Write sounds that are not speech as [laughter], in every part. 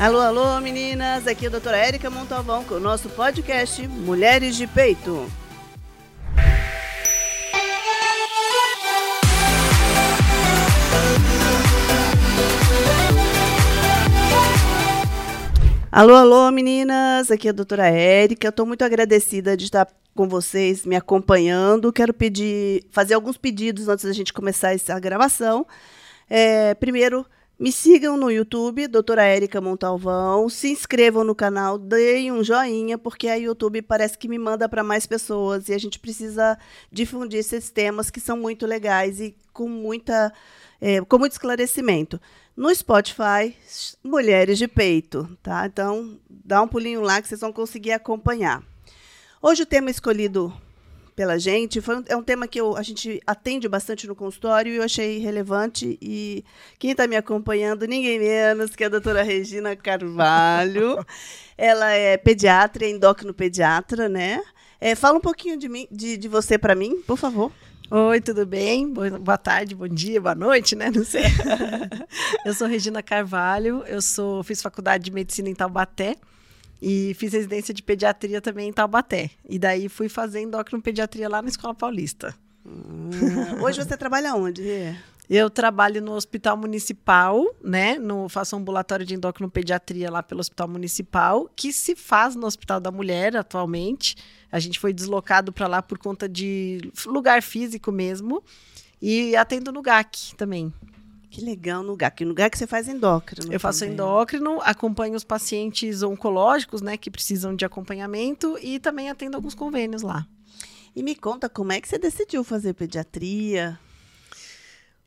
Alô, alô, meninas! Aqui é a doutora Érica Montalvão com o nosso podcast Mulheres de Peito. Alô, alô, meninas! Aqui é a doutora Érica. Estou muito agradecida de estar com vocês, me acompanhando. Quero pedir, fazer alguns pedidos antes da gente começar essa gravação. É, primeiro, me sigam no YouTube, doutora Érica Montalvão. Se inscrevam no canal, deem um joinha, porque a YouTube parece que me manda para mais pessoas e a gente precisa difundir esses temas que são muito legais e com, muita, é, com muito esclarecimento. No Spotify, Mulheres de Peito, tá? Então, dá um pulinho lá que vocês vão conseguir acompanhar. Hoje o tema escolhido pela gente. Foi um, é um tema que eu, a gente atende bastante no consultório e eu achei relevante. E quem está me acompanhando, ninguém menos que a doutora Regina Carvalho. [laughs] Ela é pediatra, é endócrino-pediatra, né? É, fala um pouquinho de, mim, de, de você para mim, por favor. Oi, tudo bem? Boa tarde, bom dia, boa noite, né? Não sei. [laughs] eu sou Regina Carvalho, eu sou, fiz faculdade de medicina em Taubaté. E fiz residência de pediatria também em Taubaté. E daí fui fazer pediatria lá na Escola Paulista. Hum. Hoje você trabalha onde? Eu trabalho no Hospital Municipal, né? No, faço ambulatório de pediatria lá pelo Hospital Municipal, que se faz no Hospital da Mulher atualmente. A gente foi deslocado para lá por conta de lugar físico mesmo. E atendo no GAC também. Que legal no GAC. No GAC você faz endócrino. Eu faço também. endócrino, acompanho os pacientes oncológicos, né, que precisam de acompanhamento e também atendo alguns convênios lá. E me conta como é que você decidiu fazer pediatria?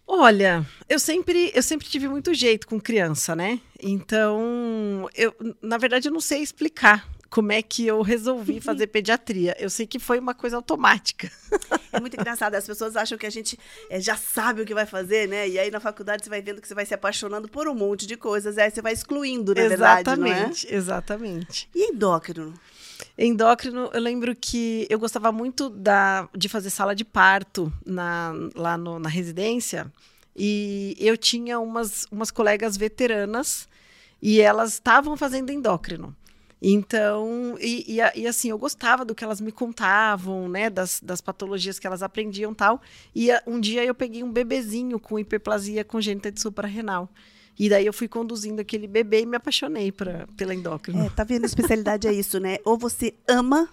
Olha, eu sempre, eu sempre tive muito jeito com criança, né? Então, eu, na verdade, eu não sei explicar como é que eu resolvi [laughs] fazer pediatria. Eu sei que foi uma coisa automática. É muito engraçado. As pessoas acham que a gente é, já sabe o que vai fazer, né? E aí na faculdade você vai vendo que você vai se apaixonando por um monte de coisas. E aí você vai excluindo, na exatamente, verdade, é? Exatamente. E endócrino? Endócrino, eu lembro que eu gostava muito da, de fazer sala de parto na, lá no, na residência. E eu tinha umas, umas colegas veteranas e elas estavam fazendo endócrino. Então, e, e, e, assim, eu gostava do que elas me contavam, né, das, das patologias que elas aprendiam tal. E um dia eu peguei um bebezinho com hiperplasia congênita de suprarrenal. E daí eu fui conduzindo aquele bebê e me apaixonei pra, pela endócrina. É, tá vendo? A especialidade é isso, né? Ou você ama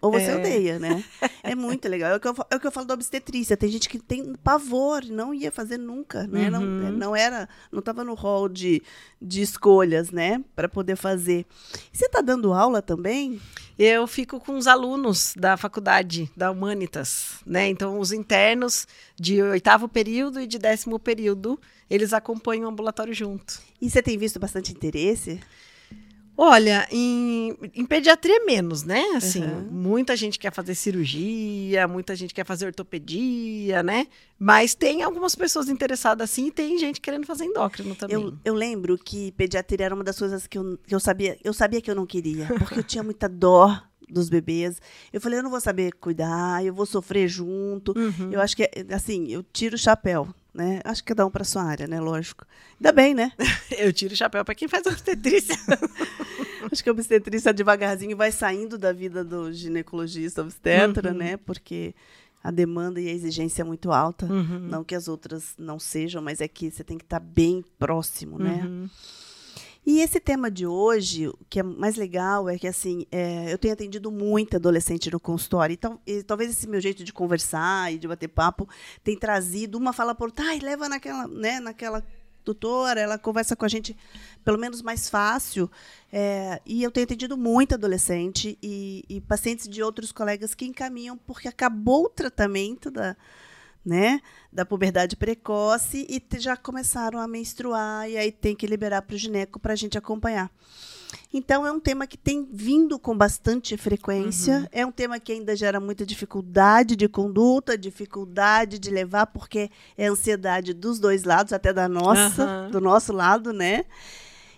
ou você é. odeia, né? [laughs] É muito legal. É o, que eu, é o que eu falo da obstetrícia. Tem gente que tem pavor, não ia fazer nunca, né? Uhum. Não, não era, não estava no rol de, de escolhas, né? Para poder fazer. você está dando aula também? Eu fico com os alunos da faculdade, da Humanitas, né? Então, os internos de oitavo período e de décimo período, eles acompanham o ambulatório junto. E você tem visto bastante interesse? Olha, em, em pediatria menos, né? Assim, uhum. muita gente quer fazer cirurgia, muita gente quer fazer ortopedia, né? Mas tem algumas pessoas interessadas assim e tem gente querendo fazer endócrino também. Eu, eu lembro que pediatria era uma das coisas que eu, que eu sabia, eu sabia que eu não queria, porque eu tinha muita [laughs] dó dos bebês. Eu falei, eu não vou saber cuidar, eu vou sofrer junto. Uhum. Eu acho que, assim, eu tiro o chapéu né? Acho que cada um para sua área, né? Lógico. Ainda bem, né? [laughs] Eu tiro o chapéu para quem faz obstetrícia. [laughs] Acho que a obstetrícia devagarzinho vai saindo da vida do ginecologista obstetra, uhum. né? Porque a demanda e a exigência é muito alta. Uhum. Não que as outras não sejam, mas é que você tem que estar tá bem próximo, né? Uhum. E esse tema de hoje, o que é mais legal é que assim, é, eu tenho atendido muito adolescente no consultório. Então, e, talvez esse meu jeito de conversar e de bater papo tenha trazido uma fala por, ai, leva naquela, né, naquela tutora, ela conversa com a gente pelo menos mais fácil. É, e eu tenho atendido muito adolescente e, e pacientes de outros colegas que encaminham porque acabou o tratamento da, né, da puberdade precoce e já começaram a menstruar e aí tem que liberar para o gineco para a gente acompanhar. Então é um tema que tem vindo com bastante frequência, uhum. é um tema que ainda gera muita dificuldade de conduta, dificuldade de levar, porque é ansiedade dos dois lados, até da nossa, uhum. do nosso lado, né?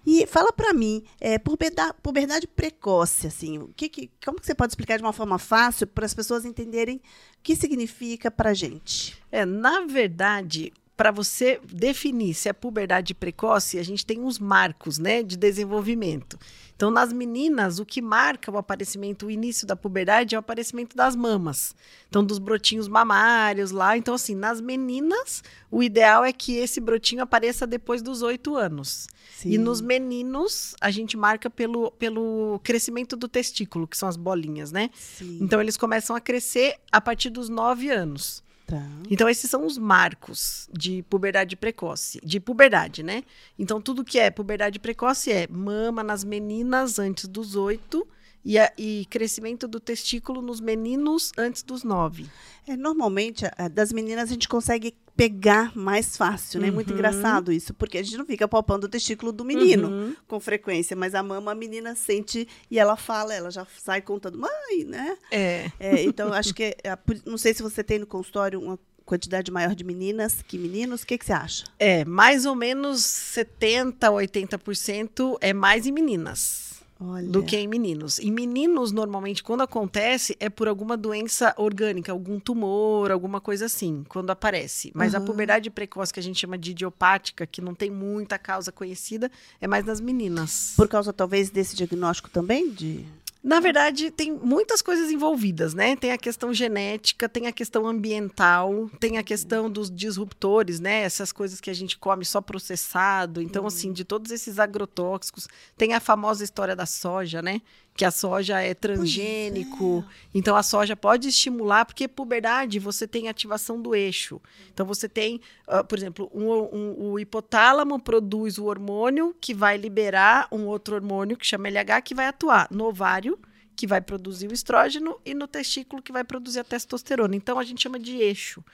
E fala para mim, é, puberdade, puberdade precoce, assim, que, que, como que você pode explicar de uma forma fácil para as pessoas entenderem o que significa para gente? É, na verdade, para você definir se é puberdade precoce, a gente tem uns marcos, né, de desenvolvimento. Então, nas meninas, o que marca o aparecimento, o início da puberdade é o aparecimento das mamas. Então, dos brotinhos mamários lá. Então, assim, nas meninas, o ideal é que esse brotinho apareça depois dos oito anos. Sim. E nos meninos, a gente marca pelo, pelo crescimento do testículo, que são as bolinhas, né? Sim. Então, eles começam a crescer a partir dos nove anos. Tá. Então, esses são os marcos de puberdade precoce, de puberdade, né? Então, tudo que é puberdade precoce é mama nas meninas antes dos oito e, a, e crescimento do testículo nos meninos antes dos nove. É, normalmente, a, das meninas a gente consegue pegar mais fácil, né? Uhum. Muito engraçado isso, porque a gente não fica palpando o testículo do menino uhum. com frequência, mas a mama a menina sente e ela fala, ela já sai contando, mãe, né? É. é então, acho que, é, não sei se você tem no consultório uma quantidade maior de meninas que meninos, o que, que você acha? É, mais ou menos 70%, 80% é mais em meninas. Olha. do que em meninos. Em meninos, normalmente, quando acontece, é por alguma doença orgânica, algum tumor, alguma coisa assim, quando aparece. Mas uhum. a puberdade precoce, que a gente chama de idiopática, que não tem muita causa conhecida, é mais nas meninas. Por causa, talvez, desse diagnóstico também? De... Na verdade, tem muitas coisas envolvidas, né? Tem a questão genética, tem a questão ambiental, tem a questão dos disruptores, né? Essas coisas que a gente come só processado. Então, uhum. assim, de todos esses agrotóxicos, tem a famosa história da soja, né? Que a soja é transgênico. É. Então a soja pode estimular, porque puberdade você tem ativação do eixo. Então você tem, uh, por exemplo, um, um, o hipotálamo produz o hormônio que vai liberar um outro hormônio que chama LH que vai atuar no ovário que vai produzir o estrógeno e no testículo que vai produzir a testosterona. Então a gente chama de eixo.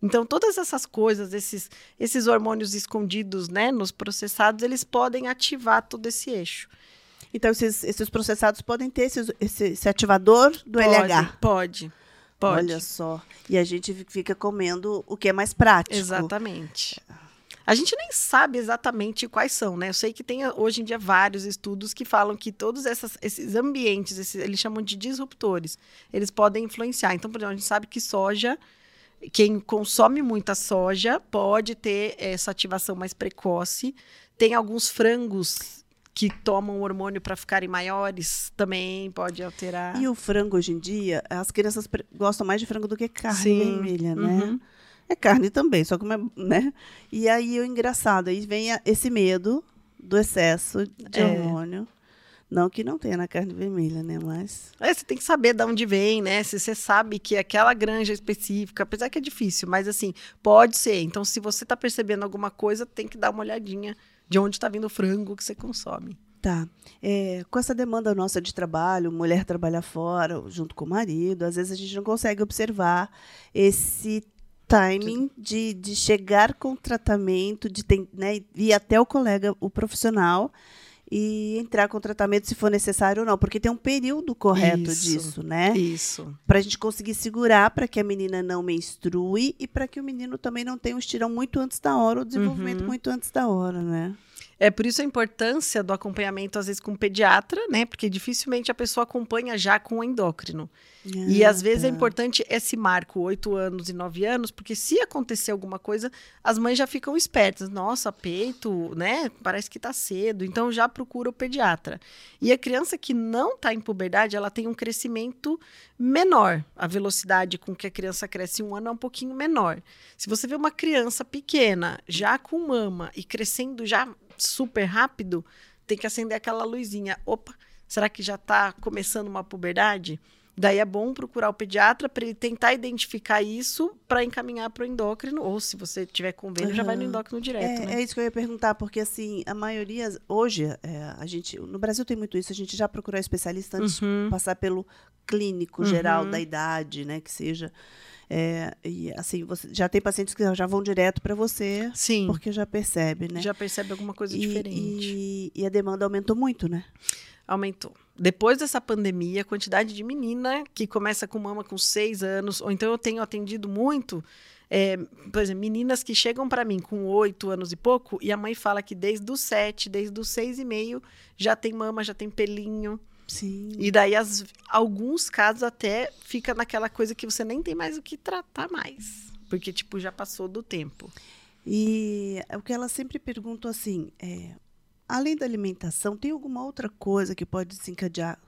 Então, todas essas coisas, esses, esses hormônios escondidos né, nos processados, eles podem ativar todo esse eixo. Então, esses, esses processados podem ter esse, esse ativador do pode, LH? Pode. Pode. Olha só. E a gente fica comendo o que é mais prático. Exatamente. A gente nem sabe exatamente quais são, né? Eu sei que tem hoje em dia vários estudos que falam que todos essas, esses ambientes, esses, eles chamam de disruptores, eles podem influenciar. Então, por exemplo, a gente sabe que soja, quem consome muita soja pode ter essa ativação mais precoce. Tem alguns frangos que tomam hormônio para ficarem maiores também pode alterar. E o frango hoje em dia, as crianças gostam mais de frango do que carne Sim. vermelha, né? Uhum. É carne também, só que né? E aí o engraçado, aí vem esse medo do excesso de é. hormônio. Não que não tenha na carne vermelha, né? Mas. É, você tem que saber de onde vem, né? Se você sabe que aquela granja específica, apesar que é difícil, mas assim, pode ser. Então, se você está percebendo alguma coisa, tem que dar uma olhadinha de onde está vindo o frango que você consome. Tá. É, com essa demanda nossa de trabalho, mulher trabalha fora, junto com o marido, às vezes a gente não consegue observar esse timing de, de chegar com o tratamento, de ter, né, ir até o colega, o profissional, e entrar com o tratamento se for necessário ou não, porque tem um período correto isso, disso, né? Isso. Para a gente conseguir segurar para que a menina não menstrue e para que o menino também não tenha um estirão muito antes da hora, o desenvolvimento uhum. muito antes da hora, né? É por isso a importância do acompanhamento, às vezes, com o pediatra, né? Porque dificilmente a pessoa acompanha já com o endócrino. Ah, e às vezes é tá. é importante esse marco, oito anos e nove anos, porque se acontecer alguma coisa, as mães já ficam espertas. Nossa, peito, né? Parece que tá cedo. Então já procura o pediatra. E a criança que não está em puberdade, ela tem um crescimento menor. A velocidade com que a criança cresce em um ano é um pouquinho menor. Se você vê uma criança pequena, já com mama e crescendo já super rápido, tem que acender aquela luzinha. Opa, será que já está começando uma puberdade? Daí é bom procurar o pediatra para ele tentar identificar isso para encaminhar para o endócrino, ou se você tiver convênio, uhum. já vai no endócrino direto. É, né? é, isso que eu ia perguntar, porque assim, a maioria, hoje, é, a gente, no Brasil tem muito isso, a gente já procurou especialista antes uhum. de passar pelo clínico geral uhum. da idade, né, que seja. É, e assim, você já tem pacientes que já vão direto para você, Sim. porque já percebe, né? Já percebe alguma coisa e, diferente. E, e, a demanda aumentou muito, né? Aumentou. Depois dessa pandemia, a quantidade de menina que começa com mama com seis anos, ou então eu tenho atendido muito, é, por exemplo, meninas que chegam para mim com oito anos e pouco, e a mãe fala que desde os sete, desde os seis e meio, já tem mama, já tem pelinho. Sim. E daí, as, alguns casos até fica naquela coisa que você nem tem mais o que tratar mais. Porque, tipo, já passou do tempo. E o que ela sempre pergunta assim, é, além da alimentação, tem alguma outra coisa que pode desencadear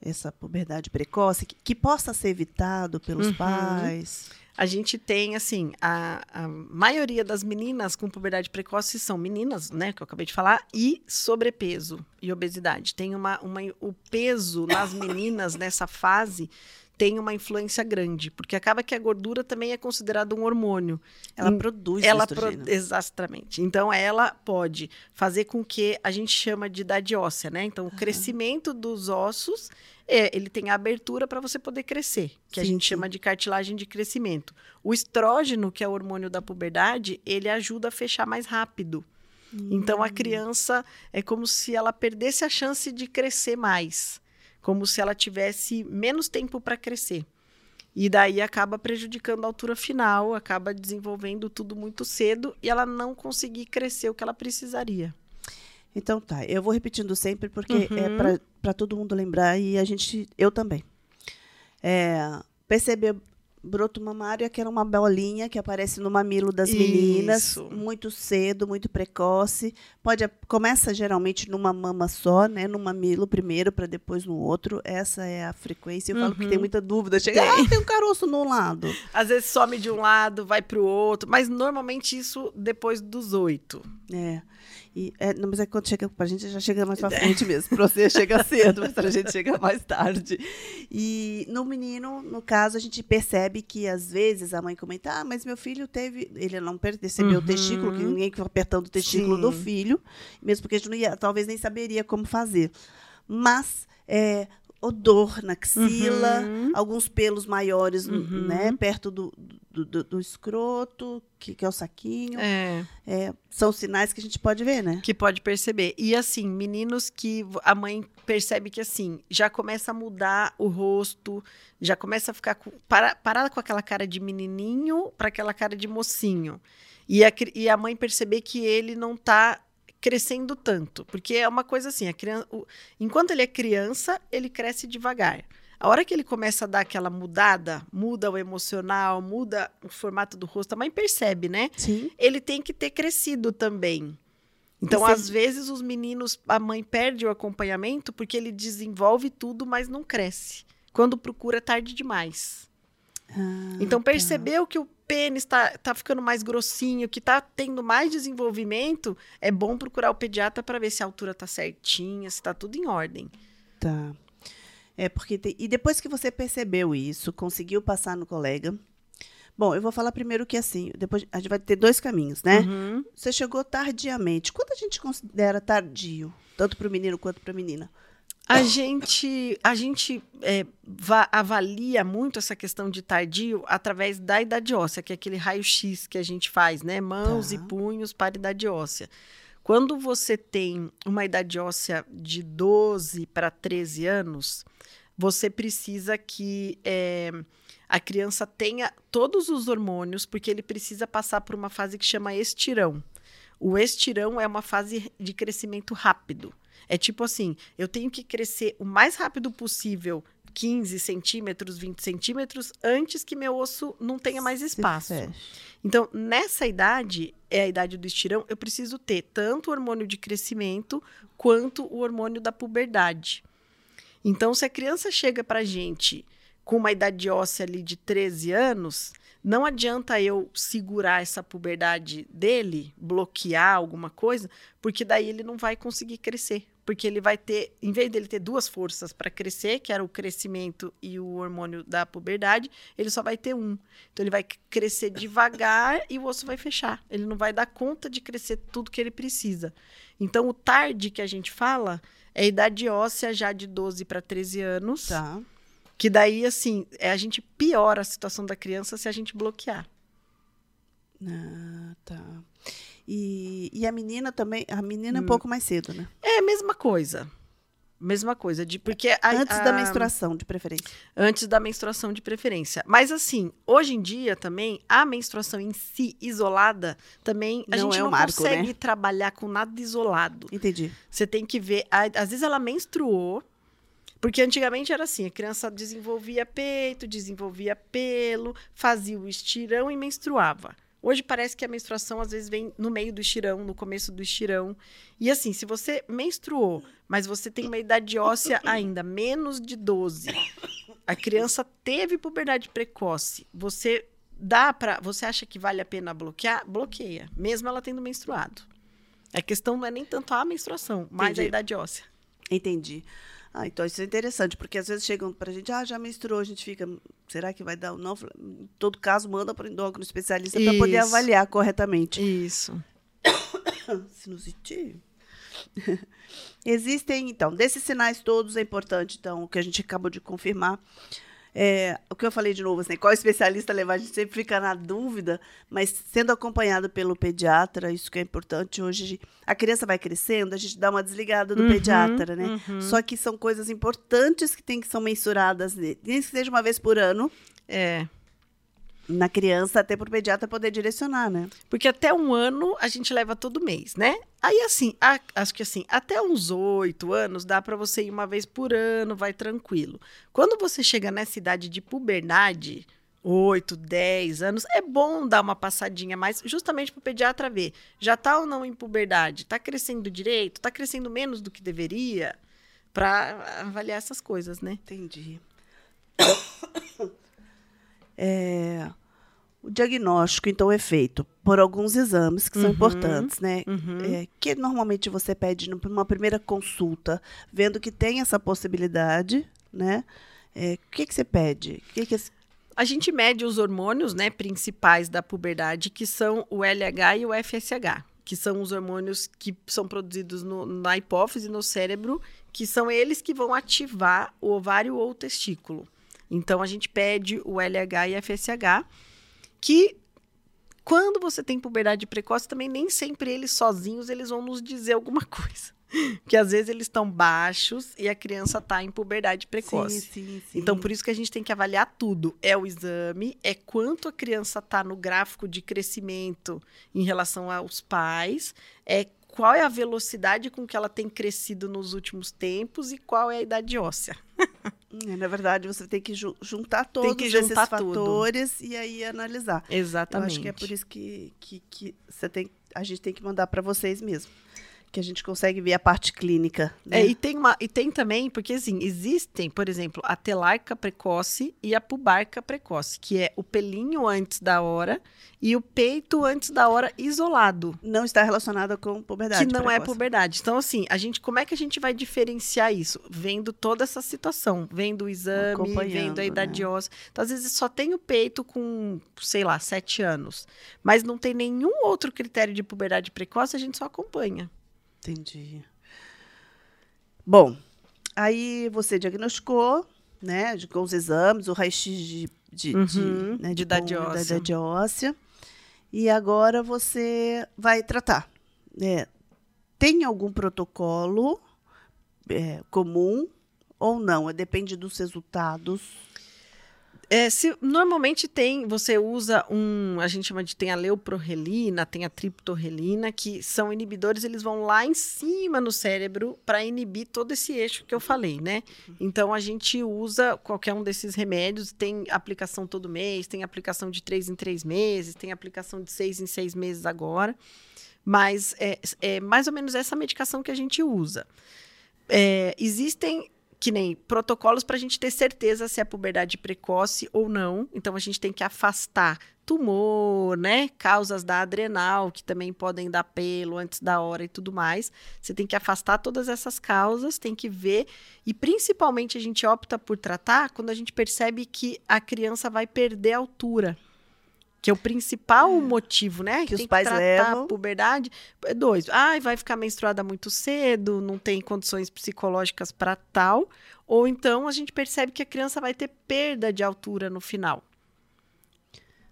essa puberdade precoce, que, que possa ser evitado pelos uhum. pais? A gente tem, assim, a, a, maioria das meninas com puberdade precoce são meninas, né, que eu acabei de falar, e sobrepeso e obesidade. Tem uma, uma o peso nas meninas nessa fase tem uma influência grande, porque acaba que a gordura também é considerada um hormônio. Ela e, produz ela pro, Exatamente. Então, ela pode fazer com que a gente chama de idade óssea, né? Então, o uhum. crescimento dos ossos, é, ele tem a abertura para você poder crescer, que sim, a gente sim. chama de cartilagem de crescimento. O estrógeno, que é o hormônio da puberdade, ele ajuda a fechar mais rápido. Hum. Então, a hum. criança é como se ela perdesse a chance de crescer mais como se ela tivesse menos tempo para crescer. E daí acaba prejudicando a altura final, acaba desenvolvendo tudo muito cedo e ela não conseguir crescer o que ela precisaria. Então tá, eu vou repetindo sempre porque é uhum. é para todo mundo lembrar e a gente, eu também. É, perceber broto mamário é aquela uma bolinha que aparece no mamilo das Isso. meninas muito cedo, muito precoce. Pode começa geralmente numa mama só, né, no mamilo primeiro para depois no outro. Essa é a frequência. Eu uhum. falo que tem uhum. muita dúvida. Chega, tem. ah, tem um caroço no lado. Às vezes some de um lado, vai para o outro, mas normalmente isso depois dos oito. É. E, é, não, mas é quando chega pra gente, já chega mais pra frente mesmo. Pra você chega cedo, mas pra gente chega mais tarde. E no menino, no caso, a gente percebe que às vezes a mãe comenta: ah, mas meu filho teve. Ele não percebeu uhum. o testículo, que ninguém fica apertando o testículo Sim. do filho, mesmo porque a gente não ia, talvez nem saberia como fazer. Mas é, odor na axila, uhum. alguns pelos maiores, uhum. né, perto do, do, do, do escroto, que, que, é o saquinho. É. é. São sinais que a gente pode ver, né? Que pode perceber. E assim, meninos que a mãe percebe que assim, já começa a mudar o rosto, já começa a ficar com, para, parada com aquela cara de menininho para aquela cara de mocinho. E a, e a mãe perceber que ele não está crescendo tanto. Porque é uma coisa assim, a criança, o, enquanto ele é criança, ele cresce devagar. A hora que ele começa a dar aquela mudada, muda o emocional, muda o formato do rosto, a mãe percebe, né? Sim. Ele tem que ter crescido também. Então, às vezes, os meninos, a mãe perde o acompanhamento porque ele desenvolve tudo, mas não cresce. Quando procura, é tarde demais. Ah, então, tá. percebeu tá. que o pênis está tá ficando mais grossinho, que está tendo mais desenvolvimento, é bom procurar o pediatra para ver se a altura está certinha, se está tudo em ordem. Tá. É porque tem... e depois que você percebeu isso, conseguiu passar no colega. Bom, eu vou falar primeiro que assim, depois a gente vai ter dois caminhos, né? Uhum. Você chegou tardiamente. Quando a gente considera tardio, tanto para o menino quanto para a menina? A gente, a gente é, avalia muito essa questão de tardio através da idade óssea, que é aquele raio-x que a gente faz, né? Mãos tá. e punhos para idade óssea. Quando você tem uma idade óssea de 12 para 13 anos, você precisa que é, a criança tenha todos os hormônios, porque ele precisa passar por uma fase que chama estirão. O estirão é uma fase de crescimento rápido. É tipo assim, eu tenho que crescer o mais rápido possível 15 centímetros, 20 centímetros, antes que meu osso não tenha mais espaço. Então, nessa idade, é a idade do estirão, eu preciso ter tanto o hormônio de crescimento quanto o hormônio da puberdade. Então, se a criança chega pra gente com uma idade óssea ali de 13 anos, não adianta eu segurar essa puberdade dele, bloquear alguma coisa, porque daí ele não vai conseguir crescer. Porque ele vai ter, em vez dele ter duas forças para crescer, que era o crescimento e o hormônio da puberdade, ele só vai ter um. Então ele vai crescer devagar e o osso vai fechar. Ele não vai dar conta de crescer tudo que ele precisa. Então o tarde que a gente fala é a idade óssea já de 12 para 13 anos. Tá que daí, assim, é, a gente piora a situação da criança se a gente bloquear. Ah, tá. E, e a menina também, a menina hum. é um hum. pouco mais cedo, né? É a mesma coisa. Mesma coisa, de porque a, antes a, da menstruação, de preferência. Antes da menstruação de preferência. Mas assim, hoje em dia também a menstruação em si isolada também a não gente é não marco, consegue né? trabalhar com nada isolado. Entendi. Você tem que ver, às vezes ela menstruou, porque antigamente era assim, a criança desenvolvia peito, desenvolvia pelo, fazia o estirão e menstruava. Hoje parece que a menstruação às vezes vem no meio do estirão, no começo do estirão. E assim, se você menstruou, mas você tem uma idade óssea ainda menos de 12, a criança teve puberdade precoce, você dá para, você acha que vale a pena bloquear? Bloqueia, mesmo ela tendo menstruado. A questão não é nem tanto a menstruação, mas Entendi. a idade óssea. Entendi. Ah, então isso é interessante, porque às vezes chegam para a gente, ah, já menstruou, a gente fica, será que vai dar ou não? Em todo caso, manda para o endócrino especialista para poder avaliar corretamente. Isso. [coughs] Sinusite. [laughs] Existem, então, desses sinais todos, é importante, então, o que a gente acabou de confirmar, é, o que eu falei de novo, assim, qual especialista levar, a gente sempre fica na dúvida, mas sendo acompanhado pelo pediatra, isso que é importante. Hoje a criança vai crescendo, a gente dá uma desligada do uhum, pediatra, né? Uhum. Só que são coisas importantes que tem que ser mensuradas, nem que seja uma vez por ano. É na criança, até para o pediatra poder direcionar, né? Porque até um ano a gente leva todo mês, né? Aí, assim, a, acho que assim, até uns oito anos dá para você ir uma vez por ano, vai tranquilo. Quando você chega nessa idade de puberdade, oito, dez anos, é bom dar uma passadinha mais, justamente para o pediatra ver, já está ou não em puberdade? Está crescendo direito? Está crescendo menos do que deveria? Para avaliar essas coisas, né? Entendi. É, o diagnóstico, então, é feito por alguns exames que são uhum, importantes, né? Uhum. É, que normalmente você pede numa primeira consulta, vendo que tem essa possibilidade, né? É, o que, que você pede? O que, que a gente mede os hormônios né, principais da puberdade, que são o LH e o FSH, que são os hormônios que são produzidos no, na hipófise, no cérebro, que são eles que vão ativar o ovário ou o testículo. Então a gente pede o LH e FSH, que quando você tem puberdade precoce, também nem sempre eles sozinhos eles vão nos dizer alguma [laughs] coisa. Porque às vezes eles estão baixos e a criança está em puberdade precoce. Sim, sim, sim. Então, por isso que a gente tem que avaliar tudo. É o exame, é quanto a criança está no gráfico de crescimento em relação aos pais, é qual é a velocidade com que ela tem crescido nos últimos tempos e qual é a idade óssea. [laughs] É, na verdade, você tem que juntar todos que juntar esses fatores tudo. e aí analisar. Exatamente. Eu acho que é por isso que, que, que você tem, a gente tem que mandar para vocês mesmo que a gente consegue ver a parte clínica. Né? É, e, tem uma, e tem também, porque assim, existem, por exemplo, a telarca precoce e a pubarca precoce, que é o pelinho antes da hora e o peito antes da hora isolado. Não está relacionado com puberdade. Que não é precoce. é puberdade. Então, assim, a gente, como é que a gente vai diferenciar isso? Vendo toda essa situação, vendo o exame, vendo a idade né? óssea. Então, às vezes, só tem o peito com, sei lá, sete anos. Mas não tem nenhum outro critério de puberdade precoce, a gente só acompanha. Entendi. Bom, aí você diagnosticou, né, com os exames, o raio-x de, de, uhum, de, né, de, de idade óssea. Da idade óssea. E agora você vai tratar. É, tem algum protocolo é, comum ou não? Depende dos resultados. É, se, normalmente tem, você usa um, a gente chama de, tem a leuprorelina, tem a triptorelina, que são inibidores, eles vão lá em cima no cérebro para inibir todo esse eixo que eu falei, né? Então a gente usa qualquer um desses remédios, tem aplicação todo mês, tem aplicação de três em três meses, tem aplicação de seis em seis meses agora, mas é, é mais ou menos essa medicação que a gente usa. É, existem que nem protocolos para a gente ter certeza se é puberdade precoce ou não. Então a gente tem que afastar tumor, né? Causas da adrenal, que também podem dar pelo antes da hora e tudo mais. Você tem que afastar todas essas causas, tem que ver. E principalmente a gente opta por tratar quando a gente percebe que a criança vai perder altura. Que é o principal é. motivo, né? Que, que os pais que levam. a puberdade. É dois. Ai, vai ficar menstruada muito cedo, não tem condições psicológicas para tal. Ou então a gente percebe que a criança vai ter perda de altura no final.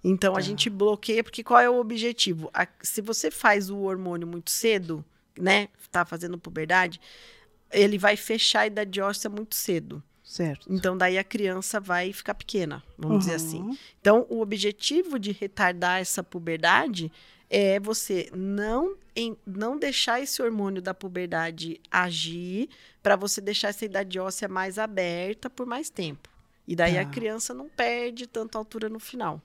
Então tá. a gente bloqueia, porque qual é o objetivo? A, se você faz o hormônio muito cedo, né? Tá fazendo puberdade, ele vai fechar a idade óssea muito cedo. Certo. Então, daí a criança vai ficar pequena, vamos uhum. dizer assim. Então, o objetivo de retardar essa puberdade é você não, em, não deixar esse hormônio da puberdade agir para você deixar essa idade óssea mais aberta por mais tempo. E daí tá. a criança não perde tanta altura no final.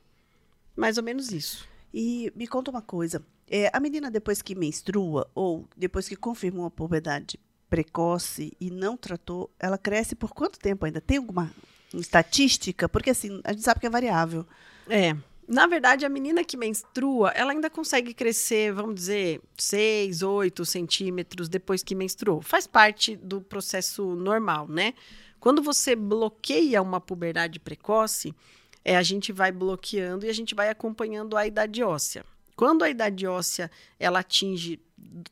Mais ou menos isso. E me conta uma coisa. É, a menina, depois que menstrua, ou depois que confirmou a puberdade precoce e não tratou, ela cresce por quanto tempo ainda? Tem alguma estatística? Porque assim, a gente sabe que é variável. É. Na verdade, a menina que menstrua, ela ainda consegue crescer, vamos dizer, 6, 8 centímetros depois que menstruou. Faz parte do processo normal, né? Quando você bloqueia uma puberdade precoce, é, a gente vai bloqueando e a gente vai acompanhando a idade óssea. Quando a idade óssea ela atinge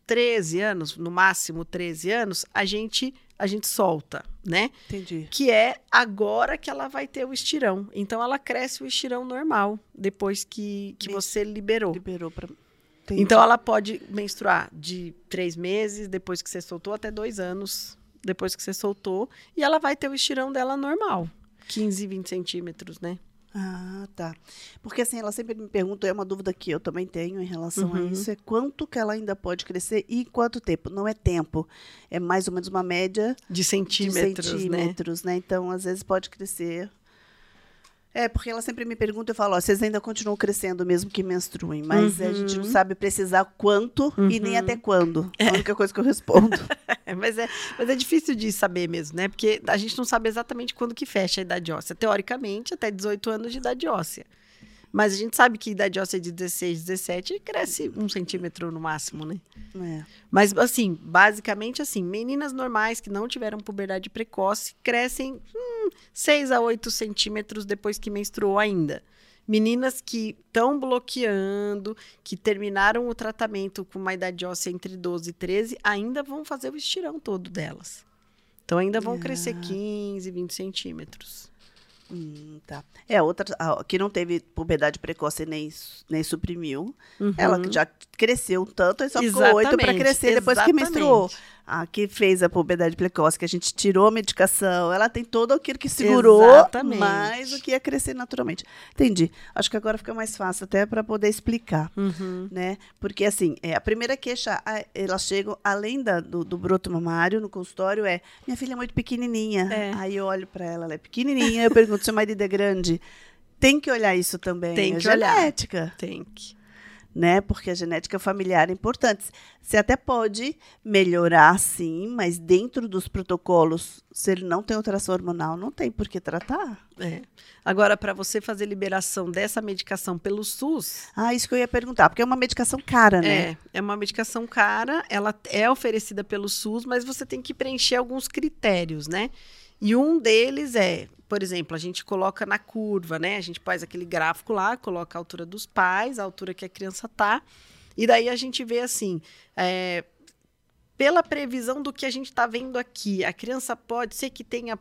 13 anos, no máximo 13 anos, a gente a gente solta, né? Entendi. Que é agora que ela vai ter o estirão. Então ela cresce o estirão normal depois que, que você liberou. Liberou para. Então ela pode menstruar de três meses depois que você soltou até dois anos depois que você soltou e ela vai ter o estirão dela normal, 15, 20 centímetros, né? Ah, tá. Porque assim, ela sempre me pergunta, é uma dúvida que eu também tenho em relação uhum. a isso, é quanto que ela ainda pode crescer e quanto tempo. Não é tempo, é mais ou menos uma média de centímetros, de centímetros né? né? Então, às vezes pode crescer é, porque ela sempre me pergunta, eu falo, ó, vocês ainda continuam crescendo mesmo que menstruem, mas uhum. a gente não uhum. sabe precisar quanto uhum. e nem até quando. [laughs] É a única coisa que eu respondo. [laughs] mas, é, mas é difícil de saber mesmo, né? Porque a gente não sabe exatamente quando que fecha a idade óssea. Teoricamente, até 18 anos de idade óssea. Mas a gente sabe que idade óssea de 16, 17 cresce um centímetro no máximo, né? É. Mas, assim, basicamente assim, meninas normais que não tiveram puberdade precoce crescem hum, 6 a 8 centímetros depois que menstruou ainda. Meninas que estão bloqueando, que terminaram o tratamento com uma idade óssea entre 12 e 13, ainda vão fazer o estirão todo delas. Então ainda vão crescer 15, 20 centímetros. Hum, tá. É, outra que não teve puberdade precoce nem, nem suprimiu. Uhum. Ela já cresceu tanto e só ficou oito para crescer depois que menstruou a que fez a puberdade precoce, que a gente tirou a medicação, ela tem todo aquilo que segurou, Exatamente. mais o que ia crescer naturalmente. Entendi. Acho que agora fica mais fácil até para poder explicar, uhum. né? Porque assim, é, a primeira queixa, a, elas chegam além da, do, do, broto mamário no consultório é minha filha é muito pequenininha. É. Aí eu olho para ela, ela é pequenininha, eu pergunto seu marido é grande. Tem que olhar isso também. Tem é que genética. olhar. Tem que né? Porque a genética familiar é importante. Você até pode melhorar, sim, mas dentro dos protocolos, se ele não tem alteração hormonal, não tem por que tratar. É. Agora, para você fazer liberação dessa medicação pelo SUS. Ah, isso que eu ia perguntar, porque é uma medicação cara, né? É, é uma medicação cara, ela é oferecida pelo SUS, mas você tem que preencher alguns critérios, né? E um deles é por exemplo, a gente coloca na curva, né? A gente faz aquele gráfico lá, coloca a altura dos pais, a altura que a criança tá, e daí a gente vê assim, é, pela previsão do que a gente está vendo aqui, a criança pode ser que tenha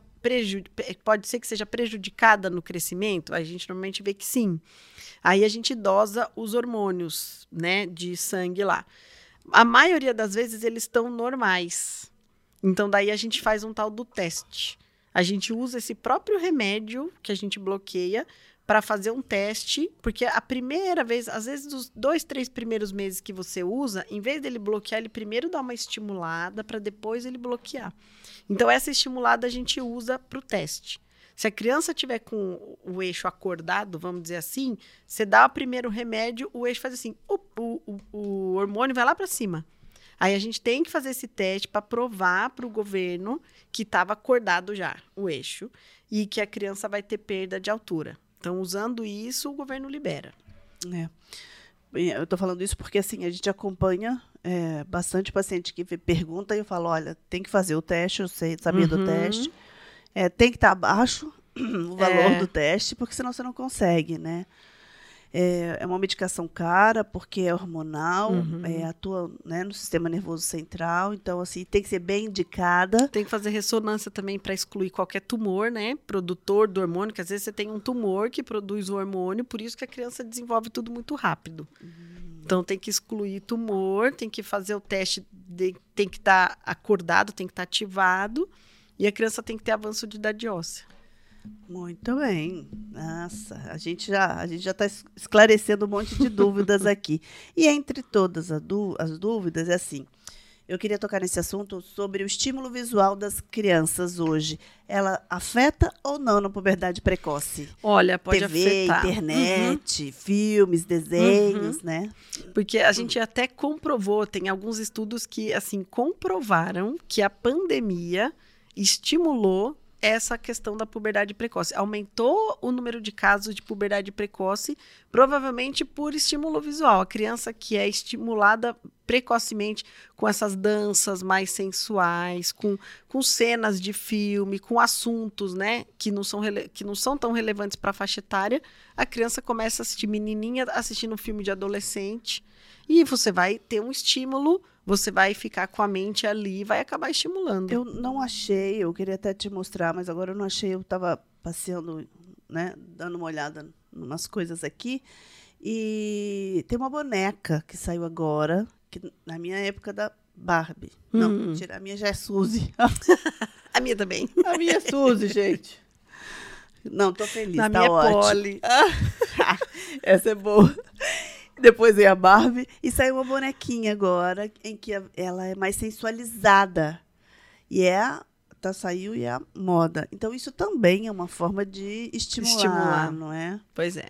pode ser que seja prejudicada no crescimento? A gente normalmente vê que sim. Aí a gente dosa os hormônios, né, de sangue lá. A maioria das vezes eles estão normais. Então daí a gente faz um tal do teste. A gente usa esse próprio remédio que a gente bloqueia para fazer um teste, porque a primeira vez, às vezes, dos dois, três primeiros meses que você usa, em vez dele bloquear, ele primeiro dá uma estimulada para depois ele bloquear. Então, essa estimulada a gente usa para o teste. Se a criança tiver com o eixo acordado, vamos dizer assim, você dá o primeiro remédio, o eixo faz assim, o, o, o hormônio vai lá para cima. Aí a gente tem que fazer esse teste para provar para o governo que estava acordado já o eixo e que a criança vai ter perda de altura. Então, usando isso, o governo libera. É. Eu estou falando isso porque assim a gente acompanha é, bastante paciente que pergunta e eu falo, olha, tem que fazer o teste, eu sei, sabia uhum. do teste. É, tem que estar tá abaixo [clears throat] o valor é. do teste, porque senão você não consegue, né? É, é uma medicação cara, porque é hormonal, uhum. é, atua né, no sistema nervoso central, então, assim, tem que ser bem indicada. Tem que fazer ressonância também para excluir qualquer tumor, né? Produtor do hormônio, que às vezes você tem um tumor que produz o hormônio, por isso que a criança desenvolve tudo muito rápido. Uhum. Então tem que excluir tumor, tem que fazer o teste, de, tem que estar tá acordado, tem que estar tá ativado, e a criança tem que ter avanço de idade óssea. Muito bem. Nossa, a gente já a gente já está esclarecendo um monte de dúvidas [laughs] aqui. E entre todas as dúvidas, é assim, Eu queria tocar nesse assunto sobre o estímulo visual das crianças hoje. Ela afeta ou não na puberdade precoce? Olha, pode TV, afetar. internet, uhum. filmes, desenhos, uhum. né? Porque a gente até comprovou, tem alguns estudos que assim comprovaram que a pandemia estimulou essa questão da puberdade precoce. Aumentou o número de casos de puberdade precoce, provavelmente por estímulo visual. A criança que é estimulada precocemente com essas danças mais sensuais, com, com cenas de filme, com assuntos, né, que não são, que não são tão relevantes para a faixa etária, a criança começa a assistir menininha assistindo um filme de adolescente e você vai ter um estímulo você vai ficar com a mente ali e vai acabar estimulando. Eu não achei, eu queria até te mostrar, mas agora eu não achei, eu estava passeando, né, dando uma olhada em umas coisas aqui, e tem uma boneca que saiu agora, que na minha época da Barbie. Hum. Não, mentira, a minha já é Suzy. [laughs] a minha também. A minha é Suzy, gente. Não, tô feliz, na tá minha ótimo. É Polly. [laughs] Essa é boa. Depois veio a Barbie e saiu uma bonequinha agora em que ela é mais sensualizada. E é tá saiu e é a moda. Então isso também é uma forma de estimular, estimular. não é? Pois é.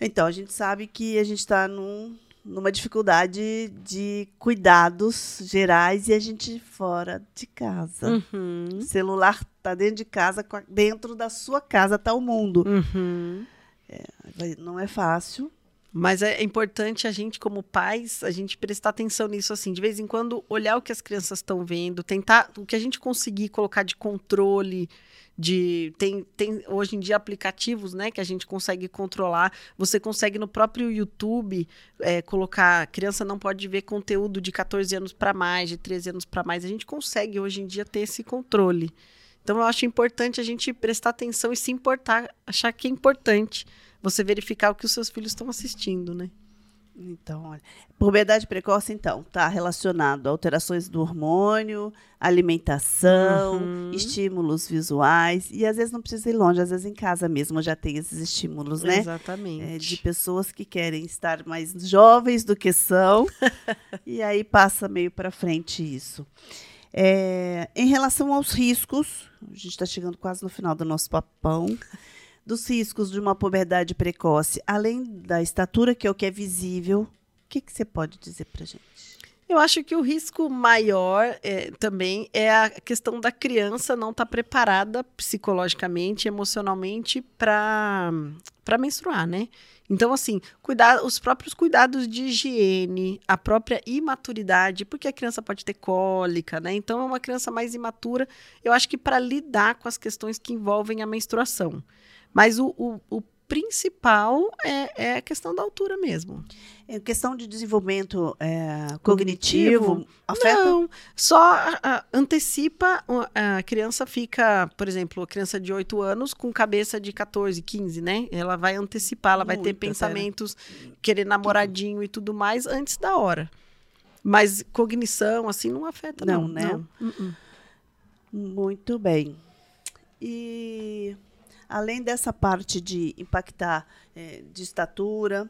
Então a gente sabe que a gente está num, numa dificuldade de cuidados gerais e a gente fora de casa. Uhum. Celular tá dentro de casa, dentro da sua casa tá o mundo. Uhum. É, não é fácil. Mas é importante a gente, como pais, a gente prestar atenção nisso, assim, de vez em quando olhar o que as crianças estão vendo, tentar o que a gente conseguir colocar de controle, de tem, tem hoje em dia aplicativos, né, que a gente consegue controlar. Você consegue no próprio YouTube é, colocar criança não pode ver conteúdo de 14 anos para mais, de 13 anos para mais. A gente consegue hoje em dia ter esse controle. Então eu acho importante a gente prestar atenção e se importar, achar que é importante você verificar o que os seus filhos estão assistindo, né? Então, olha, puberdade precoce, então, está relacionado a alterações do hormônio, alimentação, uhum. estímulos visuais, e às vezes não precisa ir longe, às vezes em casa mesmo já tem esses estímulos, né? Exatamente. É, de pessoas que querem estar mais jovens do que são, [laughs] e aí passa meio para frente isso. É, em relação aos riscos, a gente está chegando quase no final do nosso papão dos riscos de uma puberdade precoce, além da estatura, que é o que é visível, o que, que você pode dizer para gente? Eu acho que o risco maior é, também é a questão da criança não estar tá preparada psicologicamente, emocionalmente para menstruar, né? Então, assim, cuidar, os próprios cuidados de higiene, a própria imaturidade, porque a criança pode ter cólica, né? Então, é uma criança mais imatura, eu acho que para lidar com as questões que envolvem a menstruação. Mas o, o, o principal é, é, a questão da altura mesmo. É questão de desenvolvimento é, cognitivo, cognitivo, afeta? Não, só a, antecipa, a criança fica, por exemplo, a criança de 8 anos com cabeça de 14, 15, né? Ela vai antecipar, ela vai ter pensamentos, querer namoradinho e tudo mais antes da hora. Mas cognição, assim, não afeta, não, não né? Não. Uh -uh. Muito bem. E além dessa parte de impactar é, de estatura,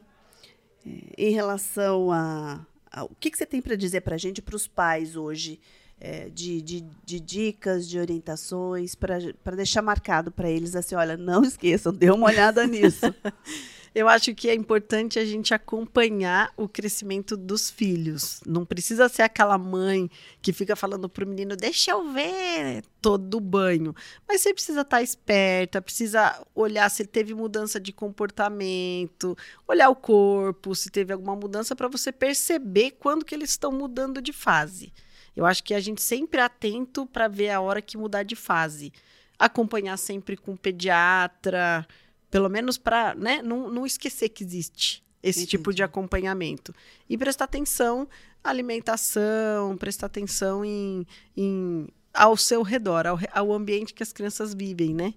é, em relação a, a, O que, você tem para dizer para a gente, para os pais hoje, é, de, de, de, dicas, de orientações, para deixar marcado para eles assim: olha, não esqueçam, dê uma olhada nisso. [laughs] Eu acho que é importante a gente acompanhar o crescimento dos filhos. Não precisa ser aquela mãe que fica falando para o menino, deixa eu ver todo o banho. Mas você precisa estar tá esperta, precisa olhar se teve mudança de comportamento, olhar o corpo, se teve alguma mudança para você perceber quando que eles estão mudando de fase. Eu acho que a gente sempre é atento para ver a hora que mudar de fase. Acompanhar sempre com o pediatra, pelo menos para né, não, não esquecer que existe esse Entendi. tipo de acompanhamento. E prestar atenção à alimentação, prestar atenção em, em ao seu redor, ao, ao ambiente que as crianças vivem, né?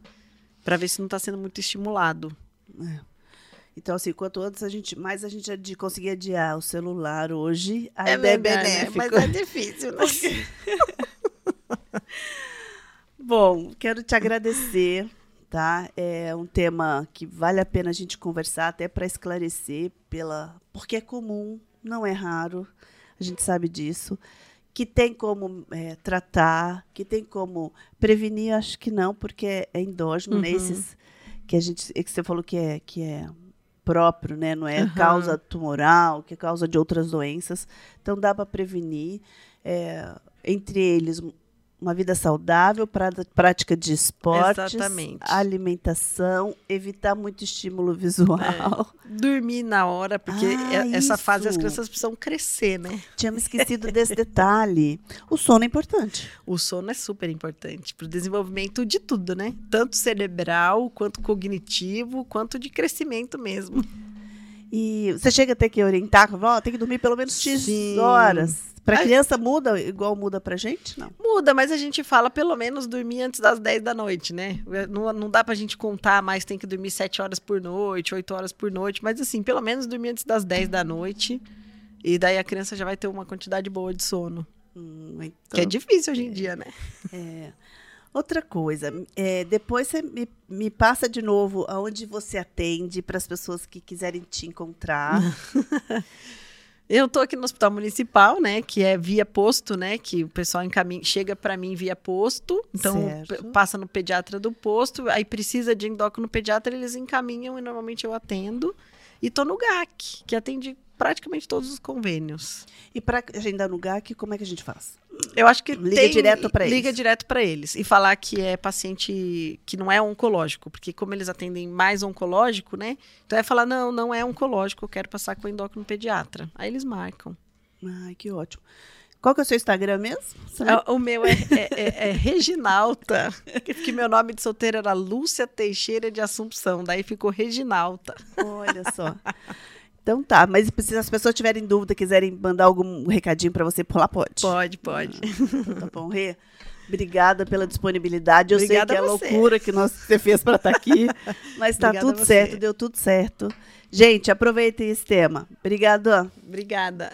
Para ver se não está sendo muito estimulado. É. Então, assim, quanto antes a gente, mais a gente de conseguir adiar o celular hoje, ainda é, é benéfico. Né? Mas é difícil, né? [laughs] [laughs] Bom, quero te agradecer tá? É um tema que vale a pena a gente conversar até para esclarecer pela porque é comum, não é raro. A gente sabe disso Que tem como é, tratar, que tem como prevenir, acho que não, porque é, endógeno, né? Uhum. Esses que a gente, que você falou que é, que é próprio, né? Não é Uhum. causa tumoral, que é causa de outras doenças. Então dá para prevenir. é, entre eles, uma vida saudável, pra- prática de esportes, Exatamente. alimentação, evitar muito estímulo visual. Dormir na hora, porque Ah, é- essa fase as isso. crianças precisam crescer, né? Tínhamos esquecido desse detalhe. O sono é importante. O sono é super importante para o desenvolvimento de tudo, né? Tanto cerebral, quanto cognitivo, quanto de crescimento mesmo. E você chega a ter que orientar, ó, tem que dormir pelo menos X Sim. horas. Para A- criança muda igual muda pra gente? Não. Muda, mas a gente fala pelo menos dormir antes das 10 da noite, né? Não, não dá pra gente contar mais, tem que dormir 7 horas por noite, 8 horas por noite, mas assim, pelo menos dormir antes das 10 da noite. E daí a criança já vai ter uma quantidade boa de sono. Hum, então, Que é difícil hoje em dia, né? é. Outra coisa, é, depois você me, me passa de novo aonde você atende para as pessoas que quiserem te encontrar. [laughs] Eu tô aqui no Hospital Municipal, né? Que é via posto, né? Que o pessoal encaminha, chega para mim via posto. Então, passa no pediatra do posto. Aí precisa de endócrino pediatra, eles encaminham e normalmente eu atendo. E tô no GAC, que atende praticamente todos os convênios. E para agendar no GAC, como é que a gente faz? Eu acho que Liga tem- direto Liga eles. direto para eles. E falar que é paciente que não é oncológico. Porque como eles atendem mais oncológico, né? Então é falar, não, não é oncológico, eu quero passar com o endócrino pediatra. Aí eles marcam. Ai, que ótimo. Qual que é o seu Instagram mesmo? Lembra? Ah, O meu é, é, é- é Reginalta. Porque meu nome de solteira era Lúcia Teixeira de Assumpção. Daí ficou Reginalta. Olha só. Então tá, mas se as pessoas tiverem dúvida, quiserem mandar algum recadinho para você por lá, pode. Pode, pode. Então tá bom, Rê. Obrigada pela disponibilidade. Eu Obrigada sei que é a você. loucura que nós, você fez para estar aqui, [laughs] mas tá a tudo certo, deu tudo certo. Gente, aproveitem esse tema. Obrigada. Obrigada.